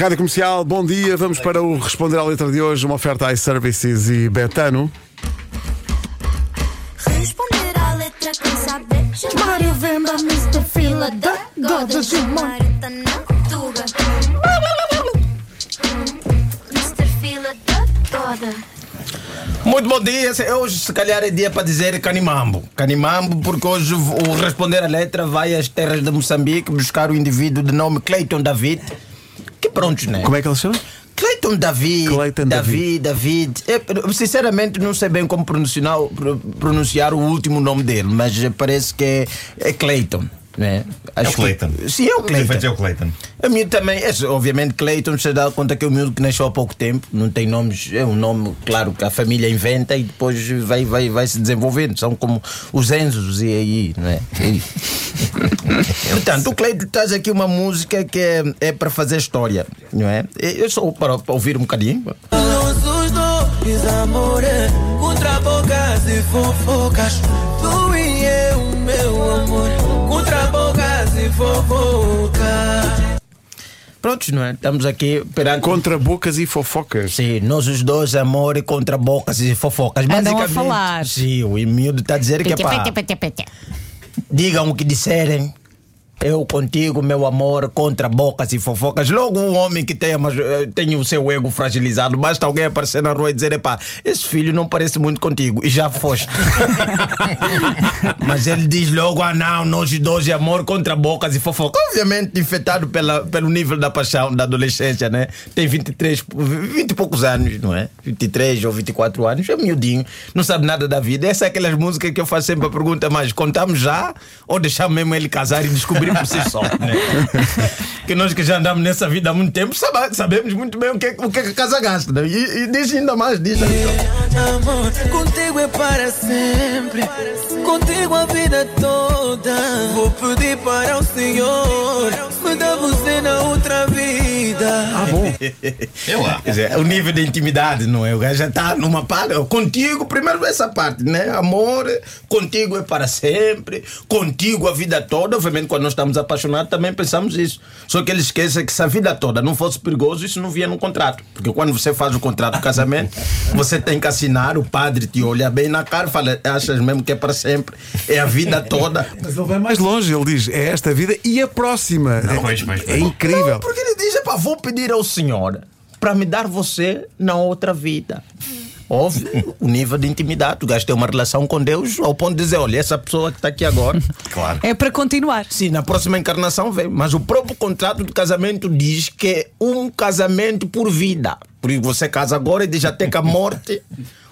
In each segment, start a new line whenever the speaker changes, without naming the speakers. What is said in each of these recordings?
Rádio Comercial, bom dia. Vamos para o Responder à Letra de hoje, uma oferta iServices e Betano.
Responder à letra quem saber
Mário Venda, Mr. Fila da Goda Gilmar.
Mr. Fila da Goda
Muito bom dia. Hoje, se calhar, é dia para dizer Canimambo. Canimambo, porque hoje o responder a letra vai às terras de Moçambique buscar o indivíduo de nome Clayton David. Prontos, né?
Como é que ele chama?
Clayton David.
Clayton
David. David. Eu, sinceramente, não sei bem como pronunciar, pro- pronunciar o último nome dele, mas parece que é, é Clayton. Né?
É o
Acho que-
Clayton.
Sim, é o
Os
Clayton.
é o Clayton.
A mim também, é, obviamente, Clayton se dá conta que é um miúdo que nasceu há pouco tempo, não tem nomes, é um nome, claro, que a família inventa e depois vai, vai, vai se desenvolvendo. São como os Enzos e aí, não é? E- Portanto, o Clayton traz aqui uma música que é, é para fazer história, não é? Eu só para, para ouvir um bocadinho.
Nossos dois amores Contra bocas e fofocas Tu e eu,
Prontos, não é? Estamos aqui perante.
Contra bocas e fofocas.
Sim, nós os dois, amor contra bocas e fofocas.
Andam a falar.
Sim, o miúdo está a dizer que é pá. Digam o que disserem. Eu contigo, meu amor, contra bocas e fofocas. Logo um homem que tenha, eh, tem o seu ego fragilizado, basta alguém aparecer na rua e dizer: epá, esse filho não parece muito contigo. E já foste. mas ele diz logo: ah, não, nós dois de amor contra bocas e fofocas. Obviamente, infectado pela, pelo nível da paixão da adolescência, né? Tem 23, 20 e poucos anos, não é? 23 ou 24 anos, é miudinho, não sabe nada da vida. Essa é aquelas músicas que eu faço sempre a pergunta: mas contamos já ou deixamos mesmo ele casar e descobrir por si só, né? que nós que já andamos nessa vida há muito tempo sabe- sabemos muito bem o que, o que a casa gasta. Né? E, e diz ainda mais, diz aí.
Amor, contigo é para sempre Contigo a vida toda Vou pedir para o Senhor
Eu lá.
Quer dizer, o nível de intimidade, não é? O gajo já está numa parte. Contigo, primeiro essa parte, né? Amor, contigo é para sempre, contigo a vida toda. Obviamente, quando nós estamos apaixonados, também pensamos isso. Só que ele esquece que se a vida toda não fosse perigoso, isso não via no contrato. Porque quando você faz o contrato de casamento, você tem que assinar, o padre te olha bem na cara e fala: achas mesmo que é para sempre? É a vida toda.
Mas ele vai mais longe, ele diz: é esta vida e a próxima. é,
pois, pois,
é
pois.
incrível.
Não, porque ele diz: "Epá, vou pedir ao Senhor para me dar você na outra vida. Óbvio, o nível de intimidade. O gajo tem uma relação com Deus ao ponto de dizer: olha, essa pessoa que está aqui agora.
Claro.
É para continuar.
Sim, na próxima encarnação vem. Mas o próprio contrato de casamento diz que é um casamento por vida. Por isso você casa agora e diz até que a morte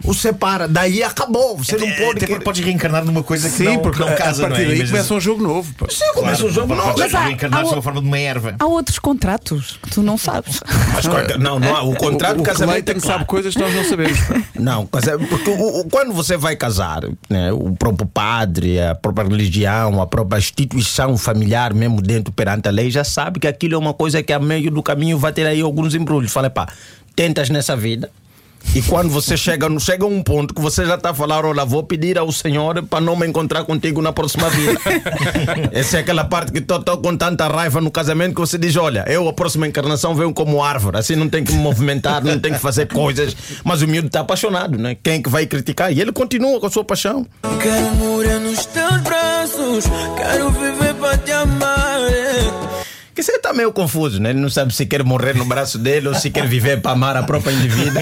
o separa. Daí acabou. Você não
Até-
pode.
até porque podes reencarnar numa coisa que
Sim,
não,
porque
que não
a-
casa,
a
não
partir
é?
daí começa um jogo novo. pá.
Sim, começa o jogo novo.
Mas há-
reencarnar
há
sob a forma de uma erva.
Há outros contratos que tu não sabes.
Mas, não, não há. O contrato
o,
de
o
casamento é
Clayton
claro.
sabe coisas que nós não sabemos.
Não, porque o- quando você vai casar, né, o próprio padre, a própria religião, a própria instituição familiar, mesmo dentro perante a lei, já sabe que aquilo é uma coisa que a meio do caminho vai ter aí alguns embrulhos. Fala, pá, tentas nessa vida. E quando você chega, chega a um ponto que você já está a falar, olha, vou pedir ao Senhor para não me encontrar contigo na próxima vida. Essa é aquela parte que estou com tanta raiva no casamento que você diz, olha, eu a próxima encarnação venho como árvore, assim não tem que me movimentar, não tem que fazer coisas. Mas o miúdo está apaixonado, né? Quem é que vai criticar? E ele continua com a sua paixão.
Quero morrer nos teus braços Quero viver para te amar
Que você está meio confuso, né? Ele não sabe se quer morrer no braço dele ou se quer viver para amar a própria indivídua.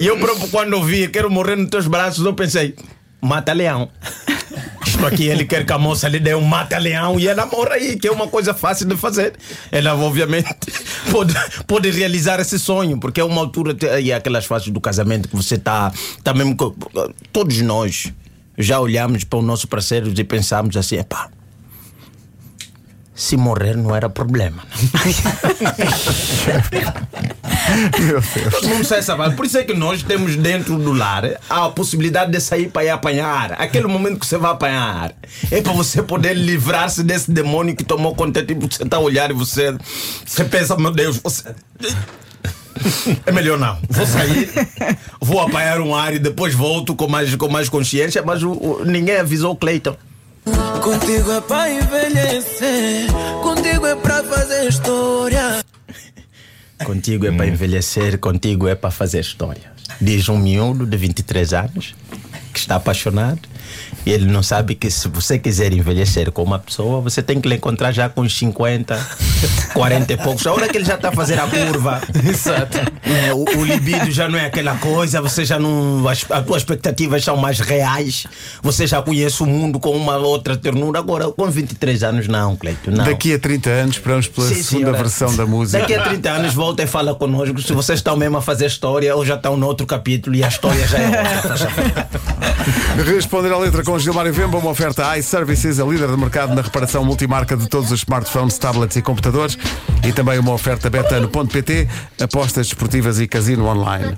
E eu próprio, quando ouvi quero morrer nos teus braços, eu pensei, mata leão. Isto aqui ele quer que a moça lhe dê um mata-leão e ela morra aí, que é uma coisa fácil de fazer. Ela, obviamente, pode, pode realizar esse sonho, porque é uma altura, e aquelas fases do casamento que você está, tá mesmo. Todos nós já olhamos para o nosso parceiro e pensamos assim: epá, se morrer não era problema.
Meu Deus.
Todo mundo sai vibe. Por isso é que nós temos dentro do lar a possibilidade de sair para ir apanhar. Aquele momento que você vai apanhar é para você poder livrar-se desse demônio que tomou conta. Tipo, você está a olhar e você, você pensa, meu Deus, você. É melhor não. Vou sair, vou apanhar um ar e depois volto com mais, com mais consciência, mas o- o- ninguém avisou o Cleiton.
Contigo é para envelhecer. Contigo é para fazer história.
Contigo é para envelhecer, contigo é para fazer história. Diz um miúdo de 23 anos que está apaixonado e ele não sabe que se você quiser envelhecer com uma pessoa, você tem que lhe encontrar já com uns 50, 40 e poucos. A hora que ele já está a fazer a curva,
Exato.
é, o, o libido já não é aquela coisa, você já não. As, as tuas expectativas são mais reais, você já conhece o mundo com uma outra ternura. Agora, com 23 anos, não, Cleito, não.
Daqui a 30 anos esperamos pela
Sim,
segunda
senhora.
versão da música.
Daqui a 30 anos volta e fala connosco se vocês estão mesmo a fazer história ou já estão noutro capítulo e a história já é outra.
Responder à letra com Gilmar e Vemba, uma oferta iServices, a líder de mercado na reparação multimarca de todos os smartphones, tablets e computadores. E também uma oferta betano.pt, apostas desportivas e casino online.